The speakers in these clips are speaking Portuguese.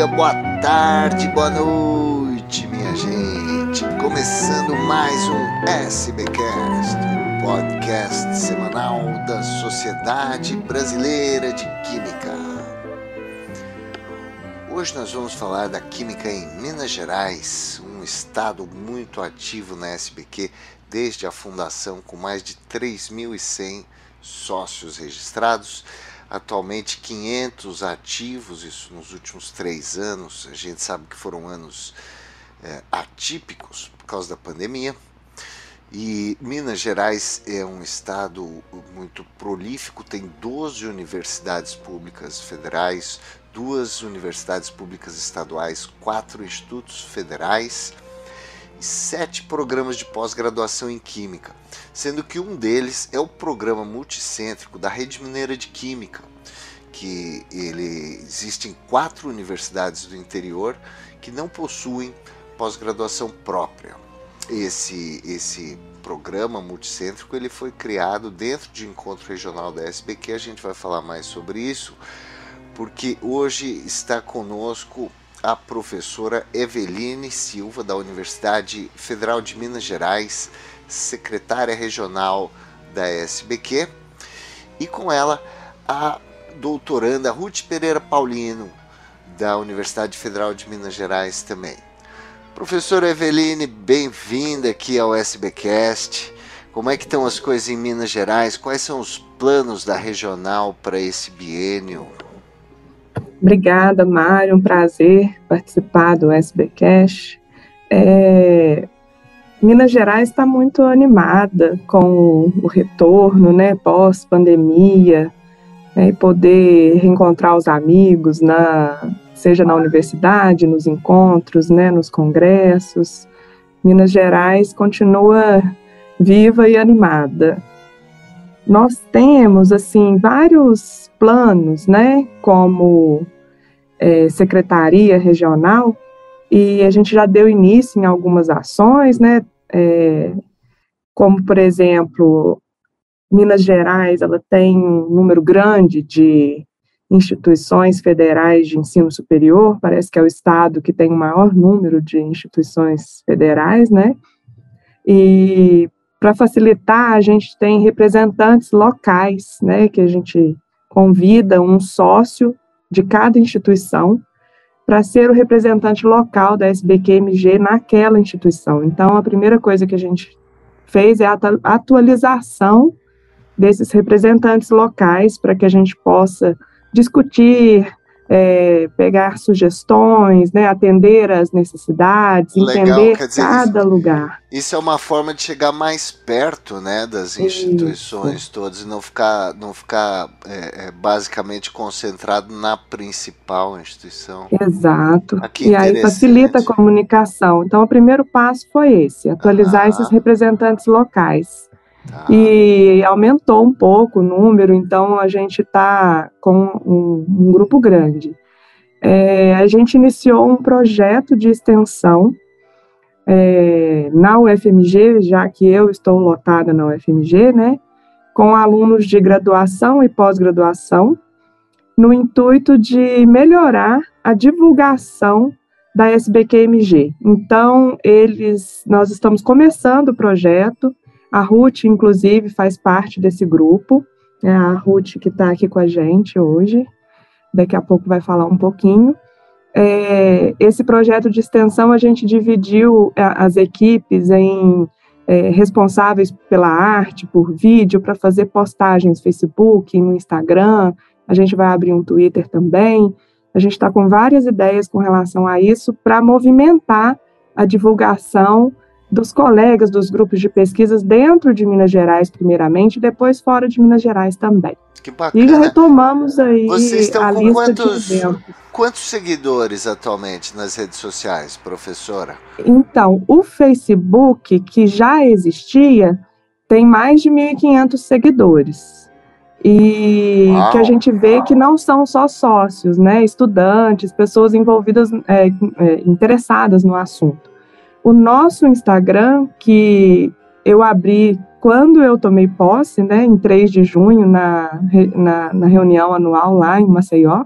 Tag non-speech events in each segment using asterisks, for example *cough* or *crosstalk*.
dia, boa tarde, boa noite, minha gente. Começando mais um SBcast, podcast semanal da Sociedade Brasileira de Química. Hoje nós vamos falar da química em Minas Gerais, um estado muito ativo na SBQ desde a fundação, com mais de 3.100 sócios registrados atualmente 500 ativos, isso nos últimos três anos. A gente sabe que foram anos é, atípicos por causa da pandemia. E Minas Gerais é um estado muito prolífico, tem 12 universidades públicas federais, duas universidades públicas estaduais, quatro institutos federais e sete programas de pós-graduação em Química sendo que um deles é o programa multicêntrico da Rede Mineira de Química, que ele existe em quatro universidades do interior que não possuem pós-graduação própria. Esse esse programa multicêntrico ele foi criado dentro de encontro regional da SBQ, a gente vai falar mais sobre isso, porque hoje está conosco a professora Eveline Silva da Universidade Federal de Minas Gerais, secretária regional da SBQ, e com ela a doutoranda Ruth Pereira Paulino, da Universidade Federal de Minas Gerais também. Professora Eveline, bem-vinda aqui ao SBcast. Como é que estão as coisas em Minas Gerais? Quais são os planos da regional para esse biênio? Obrigada, Mário. Um prazer participar do SBcast. É, Minas Gerais está muito animada com o retorno, né, pós-pandemia, né, e poder reencontrar os amigos, na, seja na universidade, nos encontros, né, nos congressos. Minas Gerais continua viva e animada. Nós temos, assim, vários planos, né, como é, secretaria regional, e a gente já deu início em algumas ações, né, é, como, por exemplo, Minas Gerais, ela tem um número grande de instituições federais de ensino superior, parece que é o estado que tem o maior número de instituições federais, né, e para facilitar, a gente tem representantes locais, né, que a gente convida um sócio de cada instituição para ser o representante local da SBQMG naquela instituição. Então, a primeira coisa que a gente fez é a atualização desses representantes locais para que a gente possa discutir, é, pegar sugestões, né, atender às necessidades, Legal, entender dizer, cada lugar. Isso é uma forma de chegar mais perto, né, das instituições isso. todas e não ficar, não ficar é, é, basicamente concentrado na principal instituição. Exato. Ah, e aí facilita a comunicação. Então, o primeiro passo foi esse: atualizar ah. esses representantes locais. Tá. E aumentou um pouco o número, então a gente está com um, um, grupo grande. É, a gente iniciou um projeto de extensão é, na UFMG, já que eu estou lotada na UFMG, né, com alunos de graduação e pós-graduação, no intuito de melhorar a divulgação da SBQMG. Então, eles, nós estamos começando o projeto, a Ruth, inclusive, faz parte desse grupo. É a Ruth que está aqui com a gente hoje. Daqui a pouco vai falar um pouquinho. É, esse projeto de extensão a gente dividiu é, as equipes em é, responsáveis pela arte, por vídeo, para fazer postagens no Facebook, no Instagram. A gente vai abrir um Twitter também. A gente está com várias ideias com relação a isso para movimentar a divulgação dos colegas dos grupos de pesquisas dentro de Minas Gerais, primeiramente, e depois fora de Minas Gerais também. Que bacana. E já retomamos aí Vocês estão a com lista quantos, de eventos. Quantos seguidores atualmente nas redes sociais, professora? Então, o Facebook, que já existia, tem mais de 1.500 seguidores. E Uau. que a gente vê que não são só sócios, né? Estudantes, pessoas envolvidas, é, é, interessadas no assunto. O nosso Instagram, que eu abri quando eu tomei posse, né, em 3 de junho, na, na, na reunião anual lá em Maceió,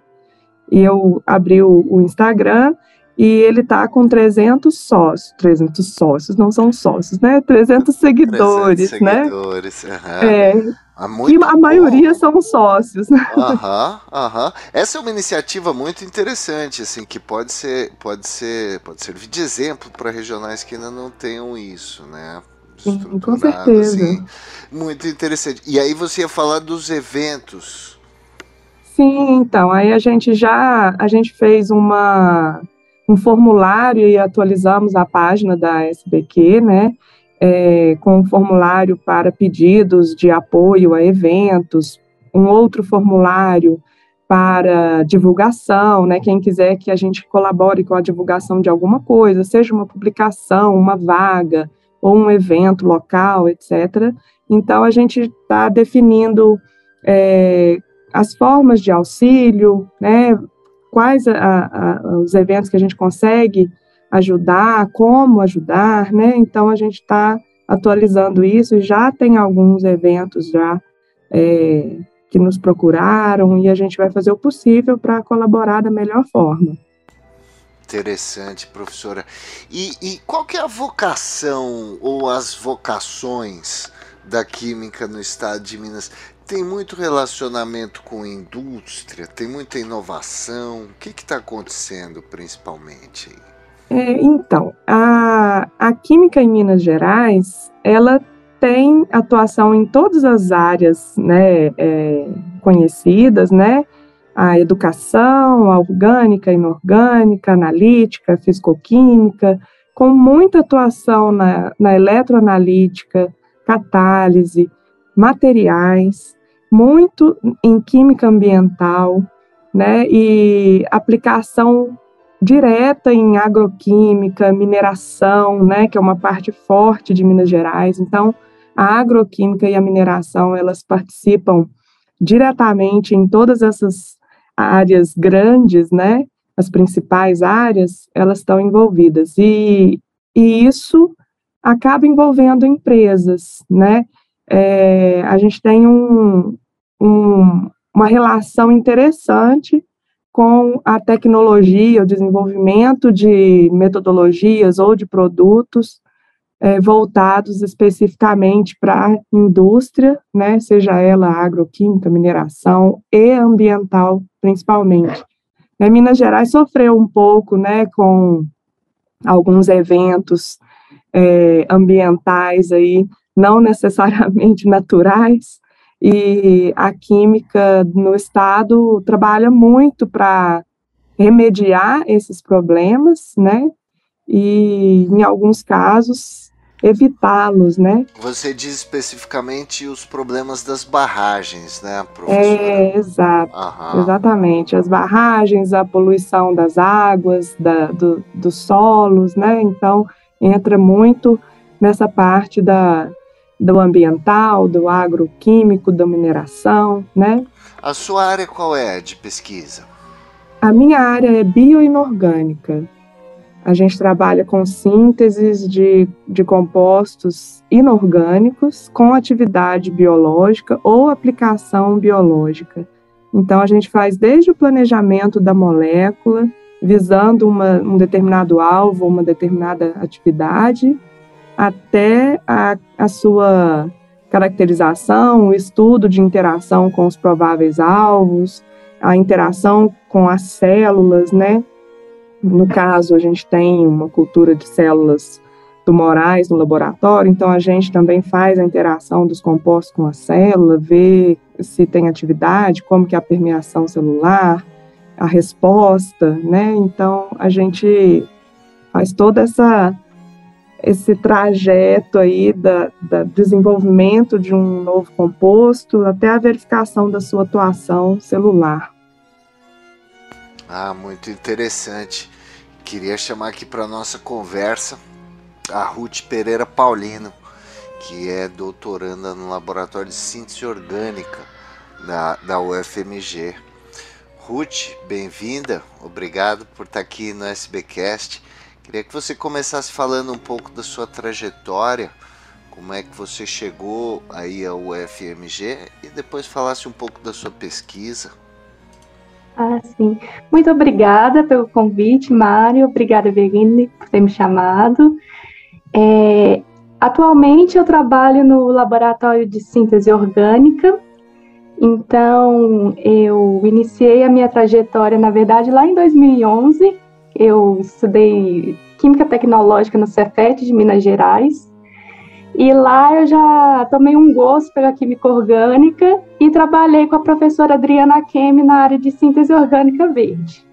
E eu abri o, o Instagram e ele está com 300 sócios, 300 sócios, não são sócios, né? 300 seguidores, 300 né? Seguidores, uhum. é, ah, e a maioria são sócios. *laughs* Aham, aham. Essa é uma iniciativa muito interessante, assim, que pode ser, pode ser, pode servir de exemplo para regionais que ainda não tenham isso, né? Sim, com certeza. Assim, muito interessante. E aí você ia falar dos eventos. Sim, então, aí a gente já, a gente fez uma, um formulário e atualizamos a página da SBQ, né? É, com um formulário para pedidos de apoio a eventos, um outro formulário para divulgação, né? Quem quiser que a gente colabore com a divulgação de alguma coisa, seja uma publicação, uma vaga ou um evento local, etc. Então a gente está definindo é, as formas de auxílio, né? Quais a, a, os eventos que a gente consegue ajudar, como ajudar, né? Então a gente está atualizando isso, já tem alguns eventos já é, que nos procuraram e a gente vai fazer o possível para colaborar da melhor forma. Interessante, professora. E, e, qual que é a vocação ou as vocações da química no estado de Minas? Tem muito relacionamento com indústria, tem muita inovação. O que está acontecendo principalmente aí? É, então, a, a Química em Minas Gerais, ela tem atuação em todas as áreas né, é, conhecidas, né? A educação, a orgânica, inorgânica, analítica, fisicoquímica, com muita atuação na, na eletroanalítica, catálise, materiais, muito em química ambiental, né? E aplicação direta em agroquímica, mineração, né, que é uma parte forte de Minas Gerais. Então, a agroquímica e a mineração, elas participam diretamente em todas essas áreas grandes, né, as principais áreas, elas estão envolvidas. E, e isso acaba envolvendo empresas, né? É, a gente tem um, um, uma relação interessante com a tecnologia, o desenvolvimento de metodologias ou de produtos é, voltados especificamente para a indústria, né, seja ela agroquímica, mineração e ambiental, principalmente. Né, Minas Gerais sofreu um pouco né, com alguns eventos é, ambientais aí, não necessariamente *laughs* naturais, e a química no estado trabalha muito para remediar esses problemas, né? E em alguns casos evitá-los, né? Você diz especificamente os problemas das barragens, né, professora? É, exato, Aham. exatamente. As barragens, a poluição das águas, da, do, dos solos, né? Então, entra muito nessa parte da, do ambiental, do agroquímico, da mineração, né? A sua área qual é de pesquisa? A minha área é bioinorgânica. A gente trabalha com sínteses de, de compostos inorgânicos com atividade biológica ou aplicação biológica. Então, a gente faz desde o planejamento da molécula, visando uma, um determinado alvo, uma determinada atividade, até a, a sua caracterização, o estudo de interação com os prováveis alvos, a interação com as células, né? No caso, a gente tem uma cultura de células tumorais no laboratório, então a gente também faz a interação dos compostos com a célula, vê se tem atividade, como que é a permeação celular, a resposta, né? Então a gente faz toda essa esse trajeto aí da, da, desenvolvimento de um novo composto até a verificação da sua atuação celular. Ah, muito interessante. Queria chamar aqui para nossa conversa a Ruth Pereira Paulino, que é doutoranda no Laboratório de Síntese Orgânica da, da UFMG. Ruth, bem-vinda, obrigado por estar aqui no SBcast. Queria que você começasse falando um pouco da sua trajetória, como é que você chegou aí ao UFMG e depois falasse um pouco da sua pesquisa. Ah, sim. Muito obrigada pelo convite, Mário. Obrigada, Verine, por ter me chamado. É, atualmente eu trabalho no laboratório de síntese orgânica. Então, eu iniciei a minha trajetória, na verdade, lá em 2011. Eu estudei Química Tecnológica no Cefet de Minas Gerais. E lá eu já tomei um gosto pela química orgânica e trabalhei com a professora Adriana Kemi na área de síntese orgânica verde.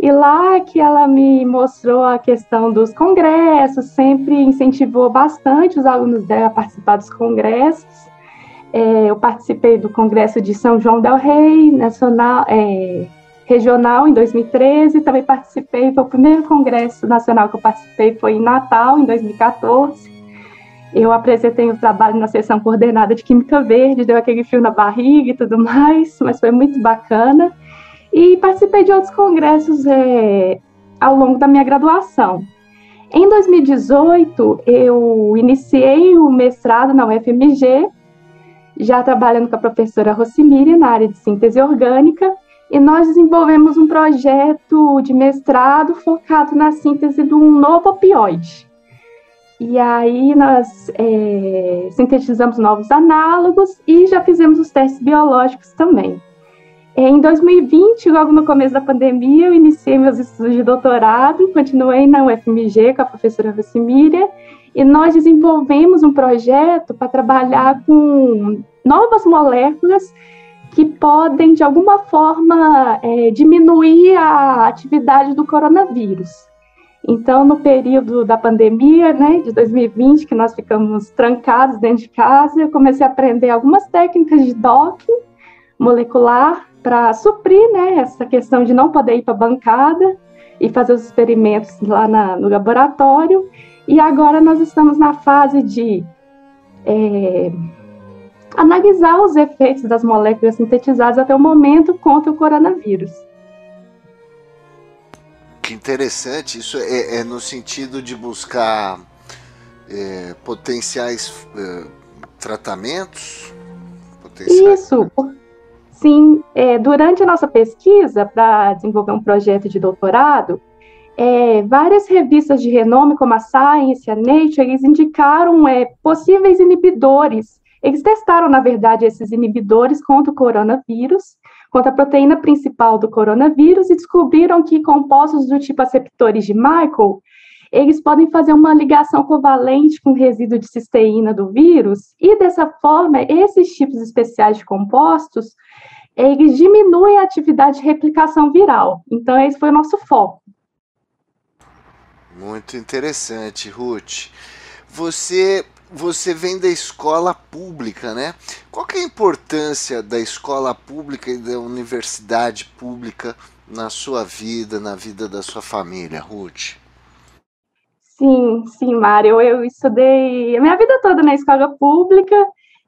E lá que ela me mostrou a questão dos congressos, sempre incentivou bastante os alunos dela a participar dos congressos. É, eu participei do Congresso de São João del Rei, nacional, é, regional, em 2013. Também participei, foi o primeiro congresso nacional que eu participei, foi em Natal, em 2014. Eu apresentei o trabalho na sessão coordenada de Química Verde, deu aquele fio na barriga e tudo mais, mas foi muito bacana. E participei de outros congressos é, ao longo da minha graduação. Em 2018, eu iniciei o mestrado na UFMG, já trabalhando com a professora Rossimíria na área de síntese orgânica, e nós desenvolvemos um projeto de mestrado focado na síntese de um novo opioide. E aí nós é, sintetizamos novos análogos e já fizemos os testes biológicos também. Em 2020, logo no começo da pandemia, eu iniciei meus estudos de doutorado, continuei na UFMG com a professora Rossimíria, e nós desenvolvemos um projeto para trabalhar com novas moléculas que podem, de alguma forma, é, diminuir a atividade do coronavírus. Então, no período da pandemia, né, de 2020, que nós ficamos trancados dentro de casa, eu comecei a aprender algumas técnicas de docking molecular para suprir, né, essa questão de não poder ir para a bancada e fazer os experimentos lá na, no laboratório. E agora nós estamos na fase de é, analisar os efeitos das moléculas sintetizadas até o momento contra o coronavírus. Que interessante, isso é, é no sentido de buscar é, potenciais é, tratamentos? Potenciais... Isso, sim. É, durante a nossa pesquisa para desenvolver um projeto de doutorado, é, várias revistas de renome, como a Science, a Nature, eles indicaram é, possíveis inibidores. Eles testaram, na verdade, esses inibidores contra o coronavírus contra a proteína principal do coronavírus e descobriram que compostos do tipo aceptores de Michael, eles podem fazer uma ligação covalente com o resíduo de cisteína do vírus e dessa forma esses tipos especiais de compostos eles diminuem a atividade de replicação viral. Então esse foi o nosso foco. Muito interessante, Ruth. Você você vem da escola pública, né? Qual é a importância da escola pública e da universidade pública na sua vida, na vida da sua família, Ruth? Sim, sim, Mário. Eu estudei a minha vida toda na escola pública.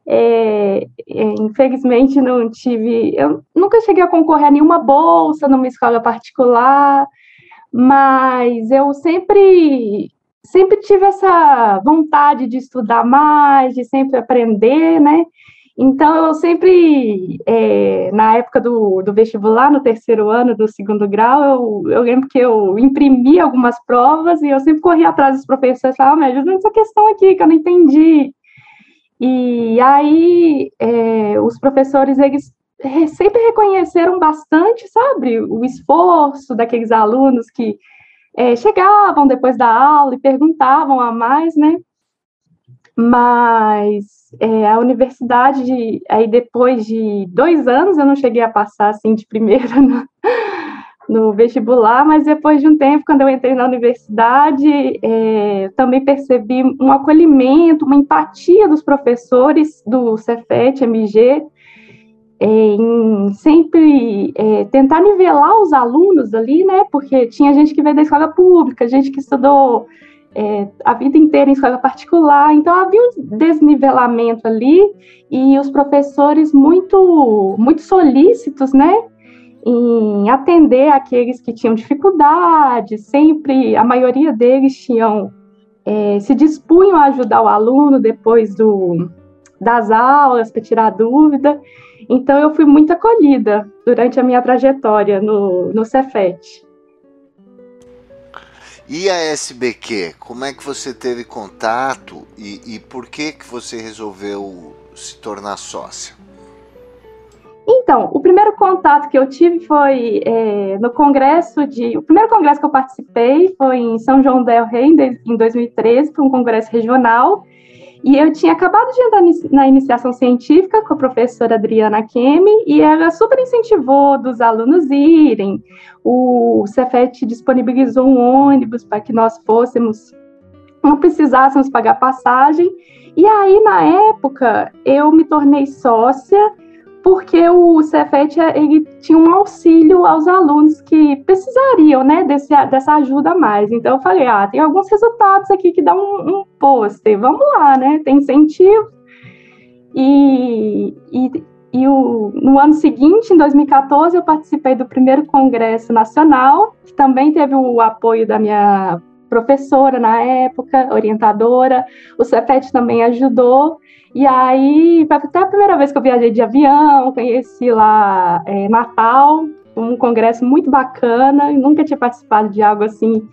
É, é, infelizmente não tive, eu nunca cheguei a concorrer a nenhuma bolsa numa escola particular, mas eu sempre sempre tive essa vontade de estudar mais, de sempre aprender, né? Então, eu sempre, é, na época do, do vestibular, no terceiro ano do segundo grau, eu, eu lembro que eu imprimi algumas provas e eu sempre corria atrás dos professores e falava, ah, me ajuda nessa questão aqui, que eu não entendi. E aí, é, os professores, eles sempre reconheceram bastante, sabe, o esforço daqueles alunos que é, chegavam depois da aula e perguntavam a mais, né? Mas é, a universidade, aí depois de dois anos, eu não cheguei a passar assim de primeira *laughs* no, no vestibular, mas depois de um tempo, quando eu entrei na universidade, é, também percebi um acolhimento, uma empatia dos professores do Cefet, MG, em sempre é, tentar nivelar os alunos ali, né? Porque tinha gente que veio da escola pública, gente que estudou é, a vida inteira em escola particular, então havia um desnivelamento ali e os professores muito, muito solícitos, né? Em atender aqueles que tinham dificuldade, sempre a maioria deles tinham é, se dispunham a ajudar o aluno depois do, das aulas para tirar dúvida. Então eu fui muito acolhida durante a minha trajetória no, no Cefet. E a SBQ, como é que você teve contato e, e por que que você resolveu se tornar sócia? Então, o primeiro contato que eu tive foi é, no congresso de. O primeiro congresso que eu participei foi em São João del Rei, em 2013, foi um congresso regional. E eu tinha acabado de entrar na iniciação científica com a professora Adriana Kemi, e ela super incentivou dos alunos irem. O Cefet disponibilizou um ônibus para que nós fôssemos, não precisássemos pagar passagem. E aí, na época, eu me tornei sócia porque o Cefet ele tinha um auxílio aos alunos que precisariam, né, desse, dessa ajuda mais. Então eu falei, ah, tem alguns resultados aqui que dão um, um pôster, vamos lá, né, tem incentivo. E, e, e o, no ano seguinte, em 2014, eu participei do primeiro Congresso Nacional, que também teve o apoio da minha professora na época, orientadora, o Cefet também ajudou, e aí, até a primeira vez que eu viajei de avião, conheci lá é, Natal, um congresso muito bacana, nunca tinha participado de algo assim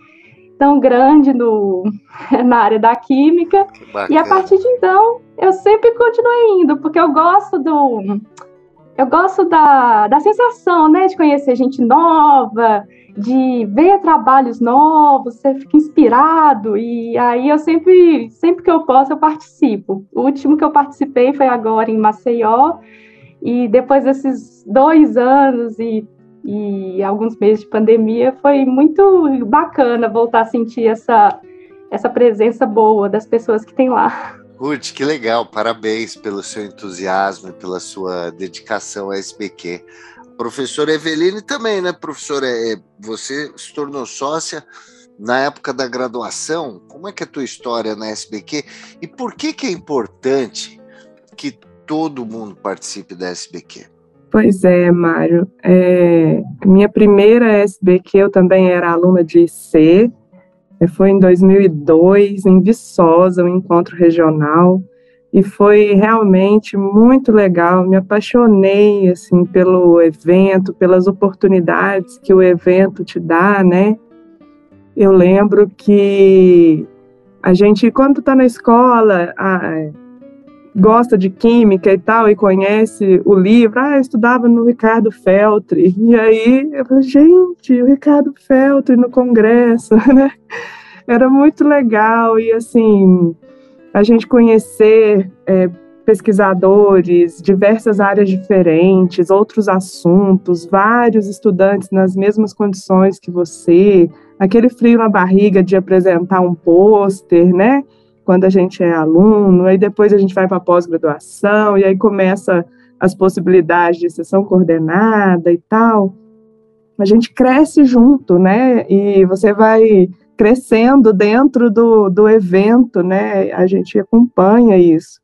tão grande no, *laughs* na área da química. E a partir de então, eu sempre continuei indo, porque eu gosto do. Eu gosto da, da sensação, né, de conhecer gente nova, de ver trabalhos novos, você fica inspirado, e aí eu sempre, sempre que eu posso, eu participo. O último que eu participei foi agora em Maceió, e depois desses dois anos e, e alguns meses de pandemia, foi muito bacana voltar a sentir essa, essa presença boa das pessoas que tem lá. Ruth, que legal, parabéns pelo seu entusiasmo e pela sua dedicação à SBQ. Professora Eveline também, né, professora? É, você se tornou sócia na época da graduação. Como é que é a tua história na SBQ? E por que, que é importante que todo mundo participe da SBQ? Pois é, Mário. É, minha primeira SBQ, eu também era aluna de IC. Foi em 2002, em Viçosa, um encontro regional e foi realmente muito legal. Me apaixonei assim pelo evento, pelas oportunidades que o evento te dá, né? Eu lembro que a gente, quando está na escola, ah, gosta de química e tal, e conhece o livro, ah, eu estudava no Ricardo Feltri, e aí eu falei, gente, o Ricardo Feltri no congresso, *laughs* né? Era muito legal, e assim, a gente conhecer é, pesquisadores, diversas áreas diferentes, outros assuntos, vários estudantes nas mesmas condições que você, aquele frio na barriga de apresentar um pôster, né? Quando a gente é aluno, aí depois a gente vai para pós-graduação, e aí começa as possibilidades de sessão coordenada e tal. A gente cresce junto, né? E você vai crescendo dentro do, do evento, né? A gente acompanha isso.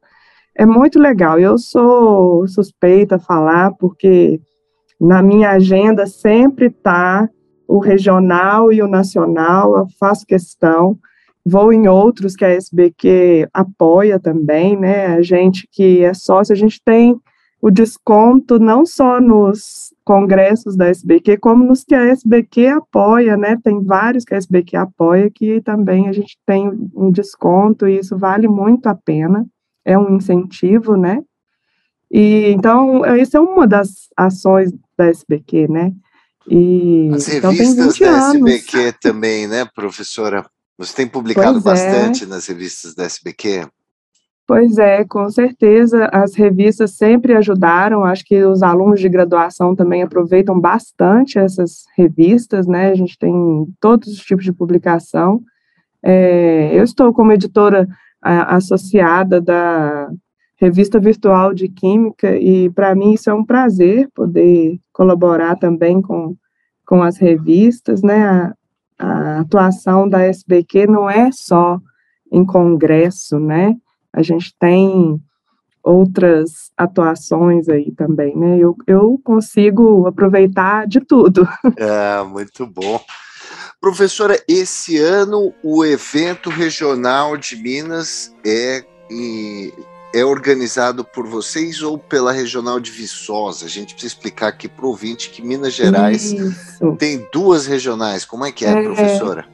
É muito legal. Eu sou suspeita a falar, porque na minha agenda sempre está o regional e o nacional, eu faço questão. Vou em outros que a SBQ apoia também, né? A gente que é sócio, a gente tem o desconto não só nos congressos da SBQ, como nos que a SBQ apoia, né? Tem vários que a SBQ apoia que também a gente tem um desconto e isso vale muito a pena. É um incentivo, né? E então isso é uma das ações da SBQ, né? E as então, revistas da SBQ anos. também, né, professora? Você tem publicado pois é. bastante é. nas revistas da SBQ? Pois é, com certeza as revistas sempre ajudaram. Acho que os alunos de graduação também aproveitam bastante essas revistas, né? A gente tem todos os tipos de publicação. É, eu estou como editora a, associada da Revista Virtual de Química e para mim isso é um prazer poder colaborar também com, com as revistas, né? A, a atuação da SBQ não é só em congresso, né? A gente tem outras atuações aí também, né? Eu, eu consigo aproveitar de tudo. *laughs* É, muito bom. Professora, esse ano o evento regional de Minas é é organizado por vocês ou pela Regional de Viçosa? A gente precisa explicar aqui para o ouvinte que Minas Gerais Isso. tem duas regionais. Como é que é, é, professora?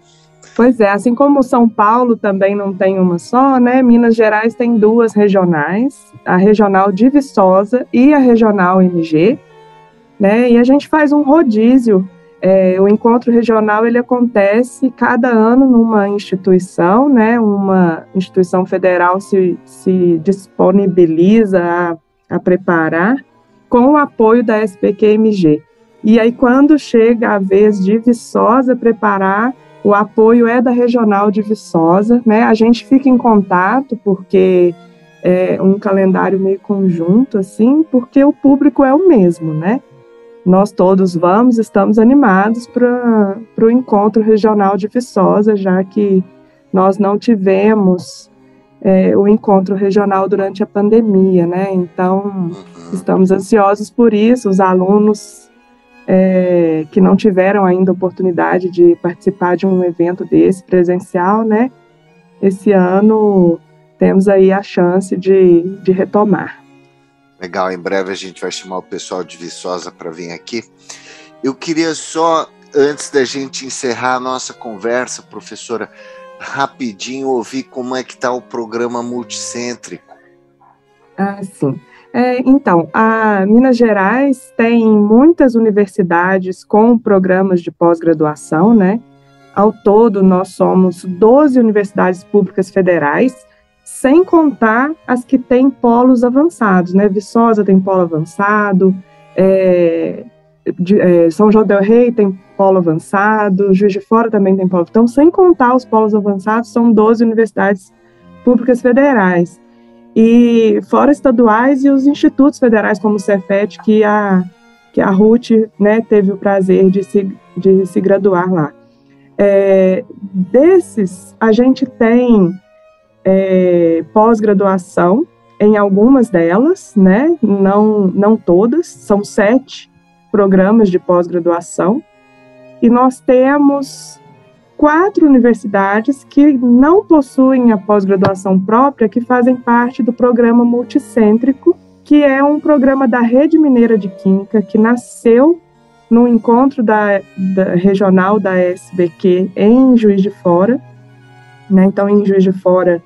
Pois é, assim como São Paulo também não tem uma só, né? Minas Gerais tem duas regionais, a Regional de Viçosa e a Regional MG, né? E a gente faz um rodízio é, o encontro regional ele acontece cada ano numa instituição, né? Uma instituição federal se, se disponibiliza a, a preparar com o apoio da SPQMG. E aí, quando chega a vez de Viçosa preparar, o apoio é da regional de Viçosa, né? A gente fica em contato porque é um calendário meio conjunto, assim, porque o público é o mesmo, né? nós todos vamos, estamos animados para o encontro regional de Viçosa, já que nós não tivemos é, o encontro regional durante a pandemia, né? Então, uhum. estamos ansiosos por isso. Os alunos é, que não tiveram ainda oportunidade de participar de um evento desse presencial, né? Esse ano temos aí a chance de, de retomar. Legal, em breve a gente vai chamar o pessoal de Viçosa para vir aqui. Eu queria só, antes da gente encerrar a nossa conversa, professora, rapidinho ouvir como é que está o programa multicêntrico. Ah, sim. É, então, a Minas Gerais tem muitas universidades com programas de pós-graduação, né? Ao todo, nós somos 12 universidades públicas federais, sem contar as que têm polos avançados, né? Viçosa tem polo avançado, é, de, é, São João del Rei tem polo avançado, Juiz de Fora também tem polo. Então, sem contar os polos avançados, são 12 universidades públicas federais. E fora estaduais e os institutos federais, como o Cefet, que a, que a Ruth né, teve o prazer de se, de se graduar lá. É, desses, a gente tem é, pós-graduação em algumas delas, né? Não, não todas, são sete programas de pós-graduação. E nós temos quatro universidades que não possuem a pós-graduação própria, que fazem parte do programa multicêntrico, que é um programa da Rede Mineira de Química que nasceu no encontro da, da regional da SBQ em Juiz de Fora. Né? Então, em Juiz de Fora,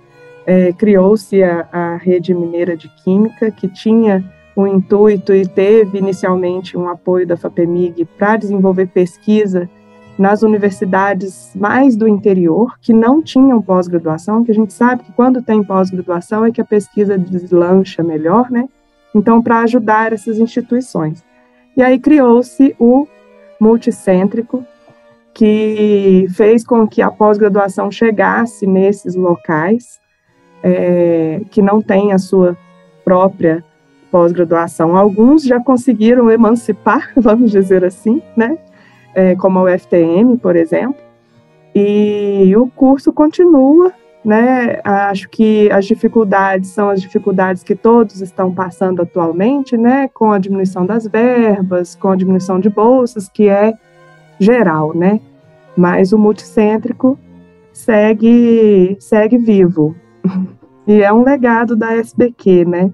é, criou-se a, a Rede Mineira de Química, que tinha o intuito e teve inicialmente um apoio da FAPEMIG para desenvolver pesquisa nas universidades mais do interior, que não tinham pós-graduação, que a gente sabe que quando tem pós-graduação é que a pesquisa deslancha melhor, né? Então, para ajudar essas instituições. E aí criou-se o multicêntrico, que fez com que a pós-graduação chegasse nesses locais é, que não têm a sua própria pós-graduação. Alguns já conseguiram emancipar, *laughs* vamos dizer assim, né? É, como a UFTM, por exemplo, e o curso continua, né? Acho que as dificuldades são as dificuldades que todos estão passando atualmente, né? Com a diminuição das verbas, com a diminuição de bolsas, que é geral, né? Mas o multicêntrico segue segue vivo. *laughs* E é um legado da SBQ, né?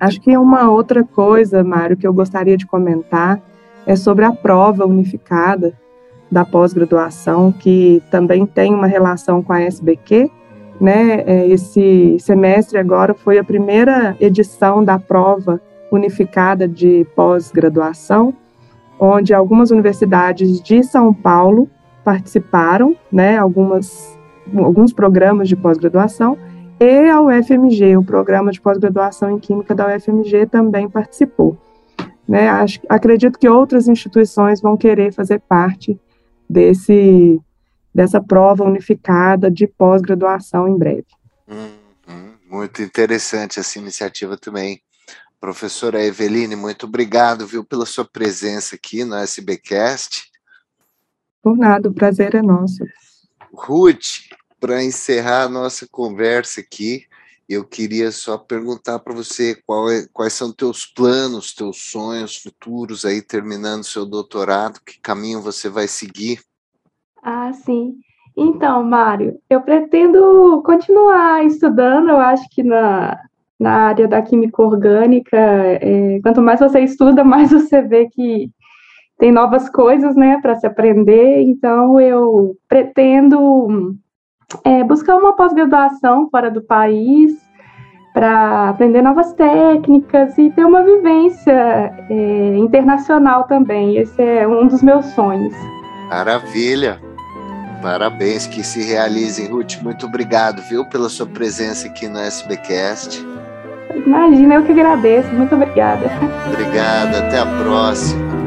Acho que uma outra coisa, Mário, que eu gostaria de comentar é sobre a prova unificada da pós-graduação, que também tem uma relação com a SBQ. Né? É, esse semestre agora foi a primeira edição da prova unificada de pós-graduação, onde algumas universidades de São Paulo participaram, né? Algumas alguns programas de pós-graduação, e a UFMG, o programa de pós-graduação em Química da UFMG também participou. Né? Acho, acredito que outras instituições vão querer fazer parte desse, dessa prova unificada de pós-graduação em breve. Uhum, muito interessante essa iniciativa também. Professora Eveline, muito obrigado, viu, pela sua presença aqui no SBcast. Por nada, o prazer é nosso. Ruth, para encerrar a nossa conversa aqui, eu queria só perguntar para você é, quais são teus planos, teus sonhos futuros aí terminando seu doutorado, que caminho você vai seguir? Ah, sim. Então, Mário, eu pretendo continuar estudando, eu acho que na, na área da química orgânica, é, quanto mais você estuda, *laughs* mais você vê que tem novas coisas, né, para se aprender. Então, eu pretendo é, buscar uma pós-graduação fora do país para aprender novas técnicas e ter uma vivência é, internacional também. Esse é um dos meus sonhos. Maravilha! Parabéns, que se realizem, Ruth. Muito obrigado, viu, pela sua presença aqui no SBcast. Imagina, eu que agradeço. Muito obrigada. Obrigado, até a próxima.